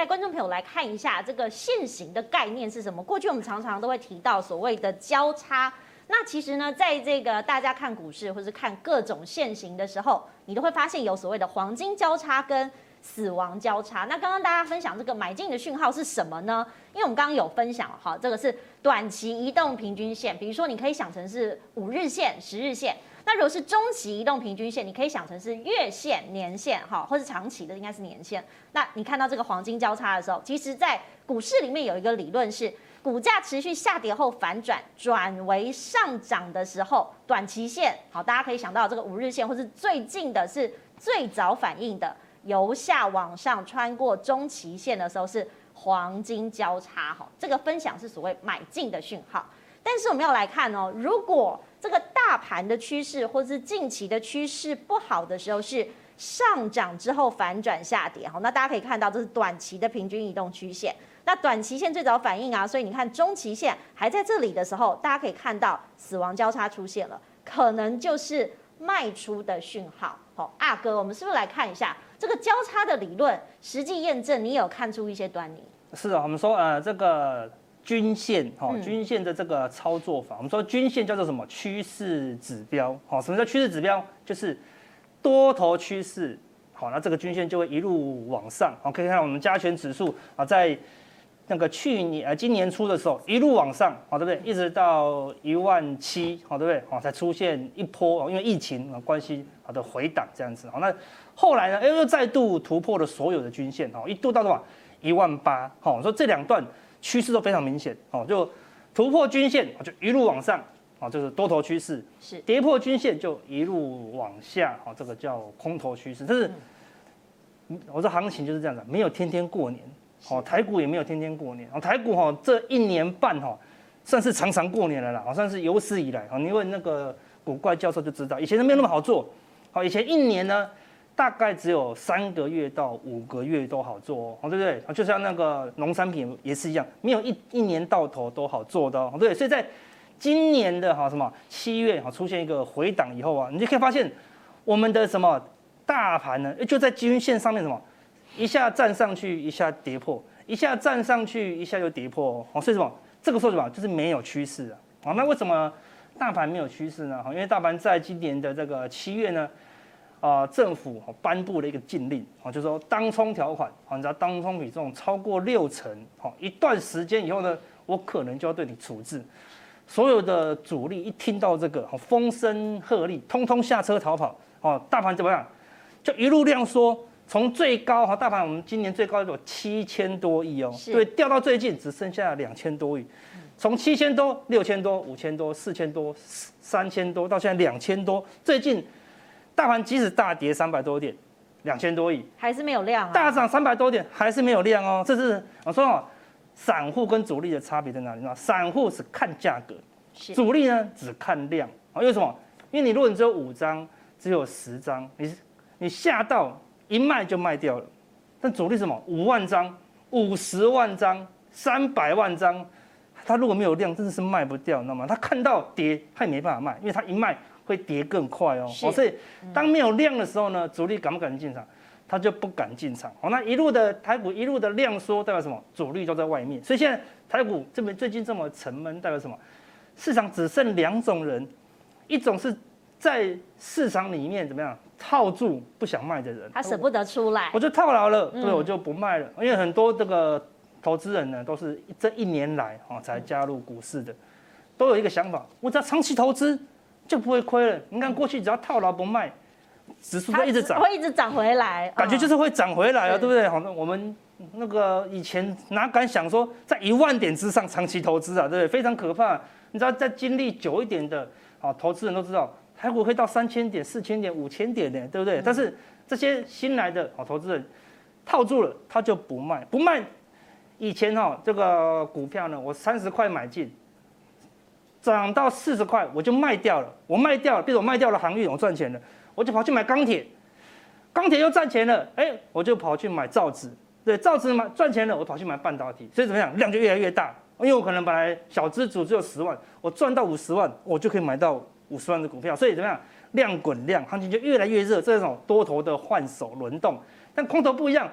带观众朋友来看一下这个线型的概念是什么。过去我们常常都会提到所谓的交叉，那其实呢，在这个大家看股市或是看各种线型的时候，你都会发现有所谓的黄金交叉跟死亡交叉。那刚刚大家分享这个买进的讯号是什么呢？因为我们刚刚有分享哈，这个是短期移动平均线，比如说你可以想成是五日线、十日线。那如果是中期移动平均线，你可以想成是月线、年线，哈，或是长期的应该是年线。那你看到这个黄金交叉的时候，其实在股市里面有一个理论是，股价持续下跌后反转转为上涨的时候，短期线，好，大家可以想到这个五日线，或是最近的是最早反应的，由下往上穿过中期线的时候是黄金交叉，哈，这个分享是所谓买进的讯号。但是我们要来看哦，如果这个大盘的趋势或是近期的趋势不好的时候，是上涨之后反转下跌，好，那大家可以看到这是短期的平均移动曲线。那短期线最早反应啊，所以你看中期线还在这里的时候，大家可以看到死亡交叉出现了，可能就是卖出的讯号。好，阿哥，我们是不是来看一下这个交叉的理论实际验证？你有看出一些端倪？是啊，我们说呃这个。均线哈，均线的这个操作法，我们说均线叫做什么？趋势指标。好，什么叫趋势指标？就是多头趋势。好，那这个均线就会一路往上。好，可以看到我们加权指数啊，在那个去年呃今年初的时候一路往上，好，对不对？一直到一万七，好，对不对？好，才出现一波，因为疫情啊关系，好的回档这样子。好，那后来呢，又再度突破了所有的均线，哦，一度到多少？一万八。好，我说这两段。趋势都非常明显哦，就突破均线就一路往上啊，就是多头趋势；是跌破均线就一路往下啊，这个叫空头趋势。但是我说行情就是这样子，没有天天过年哦，台股也没有天天过年哦，台股哈这一年半哈算是常常过年了啦，好算是有史以来啊，你问那个古怪教授就知道，以前都没有那么好做，好以前一年呢。大概只有三个月到五个月都好做哦，对不对？就像那个农产品也是一样，没有一一年到头都好做的哦，对。所以在今年的哈什么七月哈出现一个回档以后啊，你就可以发现我们的什么大盘呢，就在均线上面什么一下站上去，一下跌破，一下站上去，一下又跌破哦。所以什么这个说什么就是没有趋势啊。那为什么大盘没有趋势呢？因为大盘在今年的这个七月呢。啊，政府颁布了一个禁令啊，就是说当冲条款啊，你知道当冲比重超过六成，好一段时间以后呢，我可能就要对你处置。所有的主力一听到这个，风声鹤唳，通通下车逃跑。哦，大盘怎么样？就一路量缩，从最高哈，大盘我们今年最高有七千多亿哦，对，掉到最近只剩下两千多亿，从七千多、六千多、五千多、四千多、三千多，到现在两千多，最近。大盘即使大跌三百多点，两千多亿，还是没有量啊。大涨三百多点，还是没有量哦。这是我说哦，散户跟主力的差别在哪里呢？散户是看价格，主力呢只看量啊。因为什么？因为你如果你只有五张，只有十张，你你下到一卖就卖掉了。但主力什么？五万张、五十万张、三百万张，他如果没有量，真的是卖不掉，你知道吗？他看到跌，他也没办法卖，因为他一卖。会跌更快哦，所以当没有量的时候呢，主力敢不敢进场？他就不敢进场。好，那一路的台股一路的量缩，代表什么？主力都在外面。所以现在台股这边最近这么沉闷，代表什么？市场只剩两种人，一种是在市场里面怎么样套住不想卖的人，他舍不得出来，我就套牢了，对，我就不卖了。因为很多这个投资人呢，都是这一年来啊才加入股市的，都有一个想法，我只要长期投资。就不会亏了。你看过去只要套牢不卖，指数会一直涨，会一直涨回来，感觉就是会涨回来啊，对不对？好，那我们那个以前哪敢想说在一万点之上长期投资啊，对不对？非常可怕。你知道，在经历久一点的啊，投资人都知道，台股可以到三千点、四千点、五千点的，对不对？但是这些新来的好投资人套住了，他就不卖，不卖。以前哈，这个股票呢，我三十块买进。涨到四十块，我就卖掉了。我卖掉了，比如我卖掉了航运，我赚钱了，我就跑去买钢铁，钢铁又赚钱了，哎，我就跑去买造纸，对，造纸嘛赚钱了，我跑去买半导体，所以怎么样，量就越来越大。因为我可能本来小资主只有十万，我赚到五十万，我就可以买到五十万的股票，所以怎么样，量滚量，行情就越来越热，这种多头的换手轮动。但空头不一样，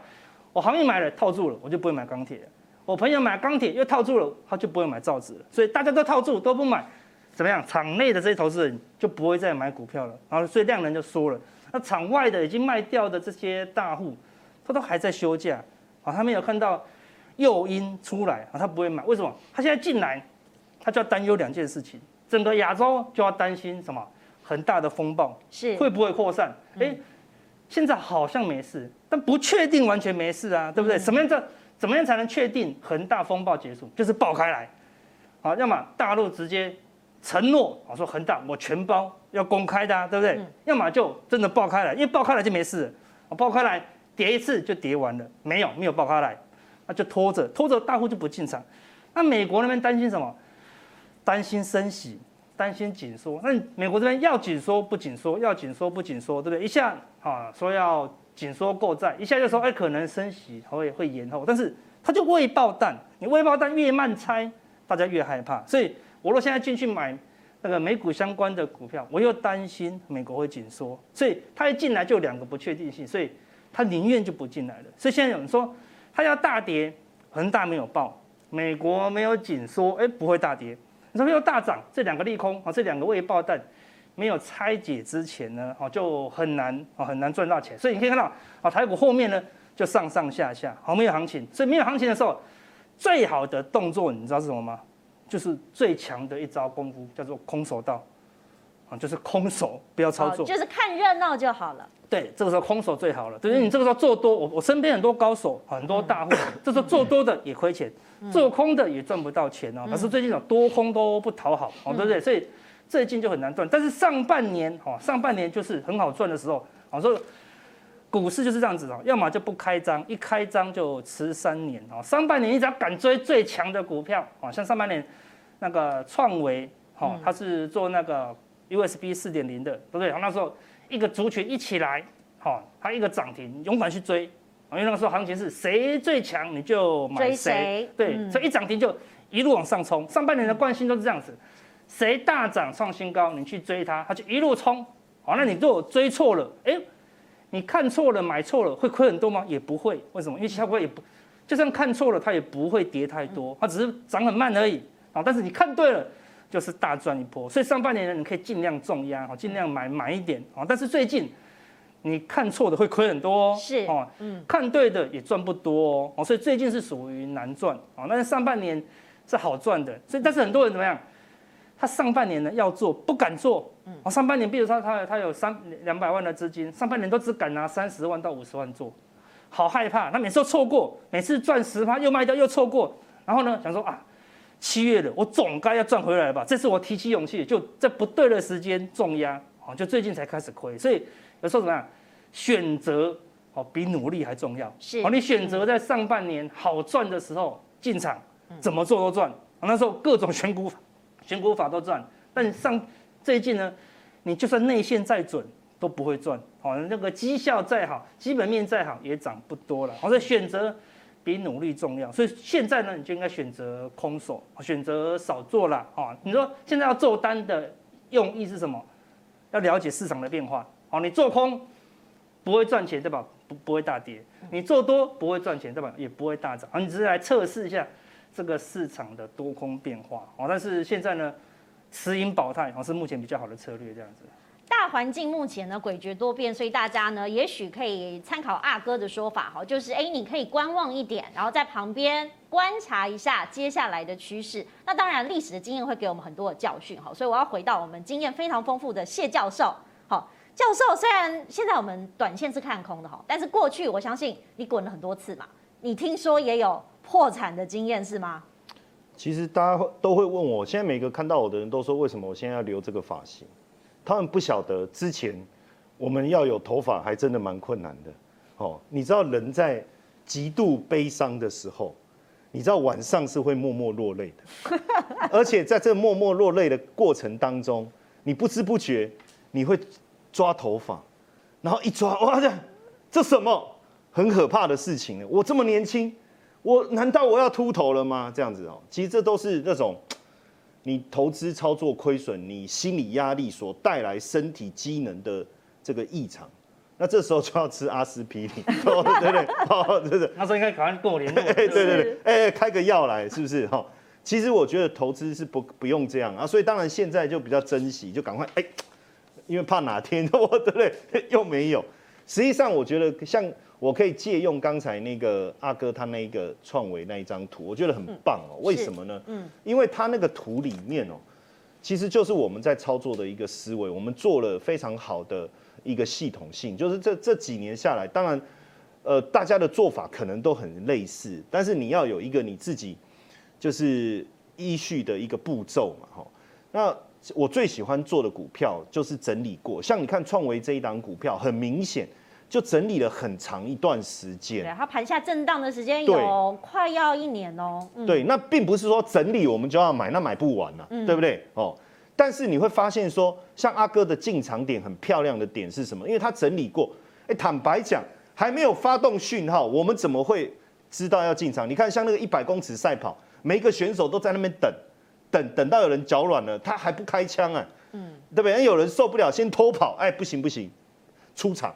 我我航运买了套住了，我就不会买钢铁。我朋友买钢铁又套住了，他就不会买造纸了。所以大家都套住都不买，怎么样？场内的这些投资人就不会再买股票了。然后所以量能就缩了。那场外的已经卖掉的这些大户，他都还在休假啊，他没有看到诱因出来啊，他不会买。为什么？他现在进来，他就要担忧两件事情。整个亚洲就要担心什么？很大的风暴是会不会扩散？哎、嗯，现在好像没事，但不确定完全没事啊，对不对？嗯、什么样这怎么样才能确定恒大风暴结束？就是爆开来，啊，要么大陆直接承诺啊，说恒大我全包要公开的、啊，对不对？嗯、要么就真的爆开来，因为爆开来就没事，啊，爆开来跌一次就跌完了，没有没有爆开来，那就拖着拖着大户就不进场。那美国那边担心什么？担心升息。担心紧缩，那美国这边要紧缩不紧缩，要紧缩不紧缩，对不对？一下啊说要紧缩购债，一下就说哎可能升息会会延后，但是它就未爆弹，你未爆弹越慢拆，大家越害怕。所以我若现在进去买那个美股相关的股票，我又担心美国会紧缩，所以它一进来就有两个不确定性，所以它宁愿就不进来了。所以现在有人说它要大跌，恒大没有爆，美国没有紧缩，哎不会大跌。什么又大涨？这两个利空啊，这两个未爆弹没有拆解之前呢，哦就很难哦，很难赚到钱。所以你可以看到啊，台股后面呢就上上下下，好没有行情。所以没有行情的时候，最好的动作你知道是什么吗？就是最强的一招功夫叫做空手道啊，就是空手不要操作，就是看热闹就好了。对，这个时候空手最好了。对，因为你这个时候做多，我我身边很多高手，很多大户，这时候做多的也亏钱。做空的也赚不到钱哦，可是最近有多空都不讨好哦，对不对？所以最近就很难赚。但是上半年哦，上半年就是很好赚的时候。我说股市就是这样子哦，要么就不开张，一开张就吃三年哦。上半年你只要敢追最强的股票哦，像上半年那个创维哦，它是做那个 USB 四点零的，对不对？那时候一个族群一起来，好，它一个涨停，勇敢去追。因为那个时候行情是谁最强你就买谁，对，所以一涨停就一路往上冲。上半年的惯性都是这样子，谁大涨创新高，你去追它，它就一路冲。好，那你如果追错了，哎，你看错了买错了，会亏很多吗？也不会，为什么？因为它会也不，就算看错了，它也不会跌太多，它只是涨很慢而已。啊，但是你看对了，就是大赚一波。所以上半年呢，你可以尽量重压，好，尽量买买一点啊。但是最近。你看错的会亏很多哦，是哦，嗯，看对的也赚不多哦，所以最近是属于难赚哦。但是上半年是好赚的，所以但是很多人怎么样？他上半年呢要做不敢做，哦，上半年比如说他他有三两百万的资金，上半年都只敢拿三十万到五十万做，好害怕，他每次都错过，每次赚十趴又卖掉又错过，然后呢想说啊，七月了，我总该要赚回来了吧？这次我提起勇气，就在不对的时间重压，哦，就最近才开始亏，所以。有时候怎么样？选择哦比努力还重要。是哦，你选择在上半年好赚的时候进场，怎么做都赚。那时候各种选股选股法都赚。但上最近呢，你就算内线再准都不会赚。哦，那个绩效再好，基本面再好也涨不多了。所以选择比努力重要。所以现在呢，你就应该选择空手，选择少做了。哦，你说现在要做单的用意是什么？要了解市场的变化。好，你做空不会赚钱，对吧？不不会大跌。你做多不会赚钱，对吧？也不会大涨。啊，你只是来测试一下这个市场的多空变化。哦，但是现在呢，持盈保泰哦是目前比较好的策略，这样子。大环境目前呢诡谲多变，所以大家呢也许可以参考阿哥的说法，哈，就是哎，你可以观望一点，然后在旁边观察一下接下来的趋势。那当然，历史的经验会给我们很多的教训，哈。所以我要回到我们经验非常丰富的谢教授，好。教授，虽然现在我们短线是看空的哈，但是过去我相信你滚了很多次嘛，你听说也有破产的经验是吗？其实大家都会问我，现在每个看到我的人都说，为什么我现在要留这个发型？他们不晓得之前我们要有头发还真的蛮困难的。哦，你知道人在极度悲伤的时候，你知道晚上是会默默落泪的，而且在这默默落泪的过程当中，你不知不觉你会。抓头发，然后一抓，哇，这这什么很可怕的事情呢？我这么年轻，我难道我要秃头了吗？这样子哦，其实这都是那种你投资操作亏损，你心理压力所带来身体机能的这个异常。那这时候就要吃阿司匹林，哦，对？对，哦，对？对，那时候应该赶快过年，对对对，哎，开个药来，是不是？哈，其实我觉得投资是不不用这样啊，所以当然现在就比较珍惜，就赶快哎，因为怕哪天我 对不对？又没有。实际上，我觉得像我可以借用刚才那个阿哥他那个创维那一张图，我觉得很棒哦。为什么呢？嗯，因为他那个图里面哦，其实就是我们在操作的一个思维，我们做了非常好的。一个系统性，就是这这几年下来，当然，呃，大家的做法可能都很类似，但是你要有一个你自己就是依序的一个步骤嘛，哈。那我最喜欢做的股票就是整理过，像你看创维这一档股票，很明显就整理了很长一段时间。对，它盘下震荡的时间有快要一年哦。嗯、对，那并不是说整理我们就要买，那买不完了、啊，嗯、对不对？哦。但是你会发现说，像阿哥的进场点很漂亮的点是什么？因为他整理过，哎，坦白讲，还没有发动讯号，我们怎么会知道要进场？你看，像那个一百公尺赛跑，每一个选手都在那边等，等等到有人脚软了，他还不开枪啊，嗯，对不对？有人受不了，先偷跑，哎，不行不行，出场。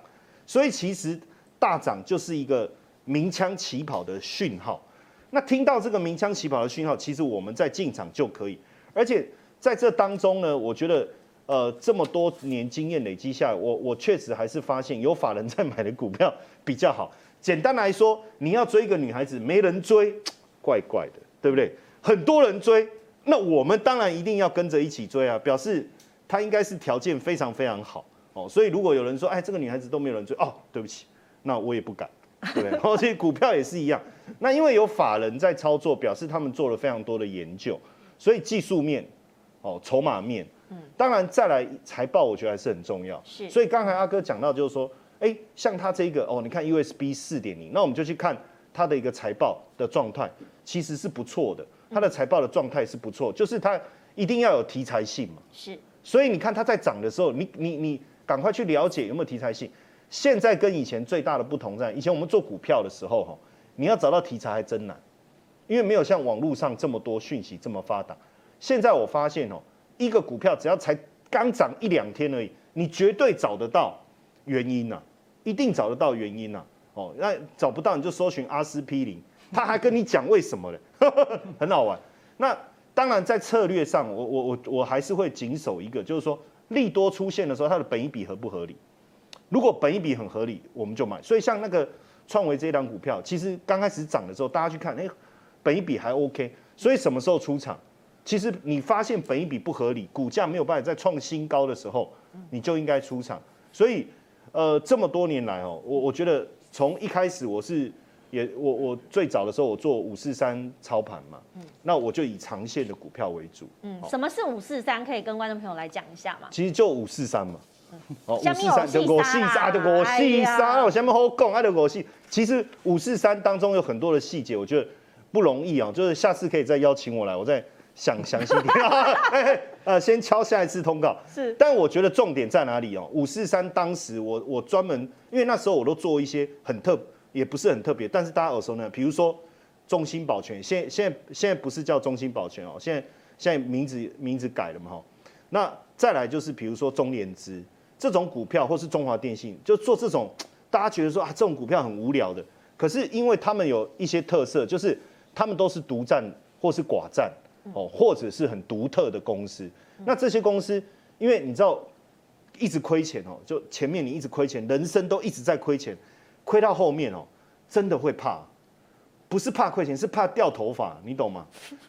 所以其实大涨就是一个鸣枪起跑的讯号。那听到这个鸣枪起跑的讯号，其实我们在进场就可以，而且。在这当中呢，我觉得，呃，这么多年经验累积下来，我我确实还是发现有法人在买的股票比较好。简单来说，你要追一个女孩子，没人追，怪怪的，对不对？很多人追，那我们当然一定要跟着一起追啊，表示她应该是条件非常非常好哦。所以如果有人说，哎，这个女孩子都没有人追，哦，对不起，那我也不敢，对不对？而且股票也是一样，那因为有法人在操作，表示他们做了非常多的研究，所以技术面。哦，筹码面，嗯，当然再来财报，我觉得还是很重要。是，所以刚才阿哥讲到，就是说，哎，像他这个，哦，你看 USB 四点零，那我们就去看他的一个财报的状态，其实是不错的。它的财报的状态是不错，就是它一定要有题材性嘛。是，所以你看它在涨的时候，你你你赶快去了解有没有题材性。现在跟以前最大的不同在，以前我们做股票的时候，哈，你要找到题材还真难，因为没有像网络上这么多讯息这么发达。现在我发现哦，一个股票只要才刚涨一两天而已，你绝对找得到原因呐，一定找得到原因呐。哦，那找不到你就搜寻阿司匹林，他还跟你讲为什么嘞，很好玩。那当然在策略上，我我我我还是会谨守一个，就是说利多出现的时候，它的本益比合不合理？如果本益比很合理，我们就买。所以像那个创维这一档股票，其实刚开始涨的时候，大家去看，哎，本益比还 OK，所以什么时候出场？其实你发现本益比不合理，股价没有办法再创新高的时候，你就应该出场。所以，呃，这么多年来哦，我我觉得从一开始我是也我我最早的时候我做五四三操盘嘛，嗯那我就以长线的股票为主。嗯，什么是五四三？可以跟观众朋友来讲一下嘛？其实就五四三嘛。哦，五四三就五四三就五四三，我下面好讲啊，就五四。其实五四三当中有很多的细节，我觉得不容易啊。就是下次可以再邀请我来，我再。想详细听啊，呃，先敲下一次通告。是，但我觉得重点在哪里哦？五四三当时我我专门，因为那时候我都做一些很特，也不是很特别，但是大家耳熟呢，比如说中兴保全，现现在现在不是叫中兴保全哦，现在现在名字名字改了嘛哈。那再来就是比如说中联资这种股票，或是中华电信，就做这种大家觉得说啊，这种股票很无聊的，可是因为他们有一些特色，就是他们都是独占或是寡占。哦，或者是很独特的公司，那这些公司，因为你知道一直亏钱哦，就前面你一直亏钱，人生都一直在亏钱，亏到后面哦，真的会怕，不是怕亏钱，是怕掉头发，你懂吗？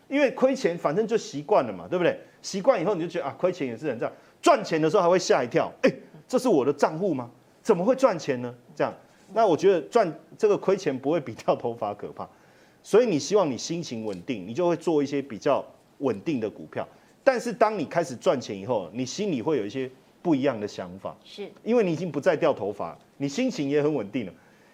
因为亏钱反正就习惯了嘛，对不对？习惯以后你就觉得啊，亏钱也是人这样，赚钱的时候还会吓一跳，哎，这是我的账户吗？怎么会赚钱呢？这样，那我觉得赚这个亏钱不会比掉头发可怕。所以你希望你心情稳定，你就会做一些比较稳定的股票。但是当你开始赚钱以后，你心里会有一些不一样的想法，是因为你已经不再掉头发，你心情也很稳定了。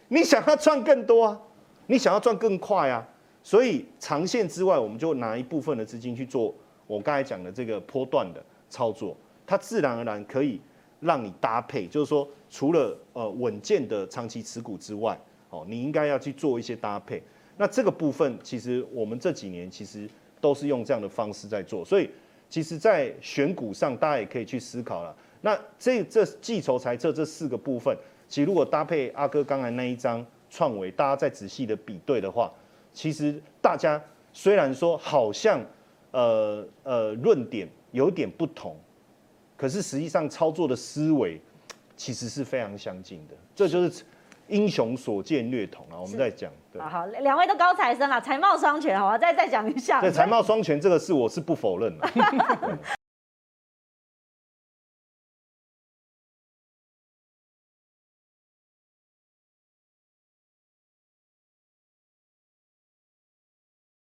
你想要赚更多啊，你想要赚更快啊。所以长线之外，我们就拿一部分的资金去做我刚才讲的这个波段的操作，它自然而然可以让你搭配，就是说除了呃稳健的长期持股之外，哦，你应该要去做一些搭配。那这个部分，其实我们这几年其实都是用这样的方式在做，所以其实，在选股上，大家也可以去思考了。那这这计筹裁测这四个部分，其实如果搭配阿哥刚才那一张创维，大家再仔细的比对的话，其实大家虽然说好像呃呃论点有点不同，可是实际上操作的思维其实是非常相近的，这就是。英雄所见略同啊，我们在讲。对，好，两位都高材生啊，才貌双全，好吧，再再讲一下。对，才貌双全这个事我是不否认的。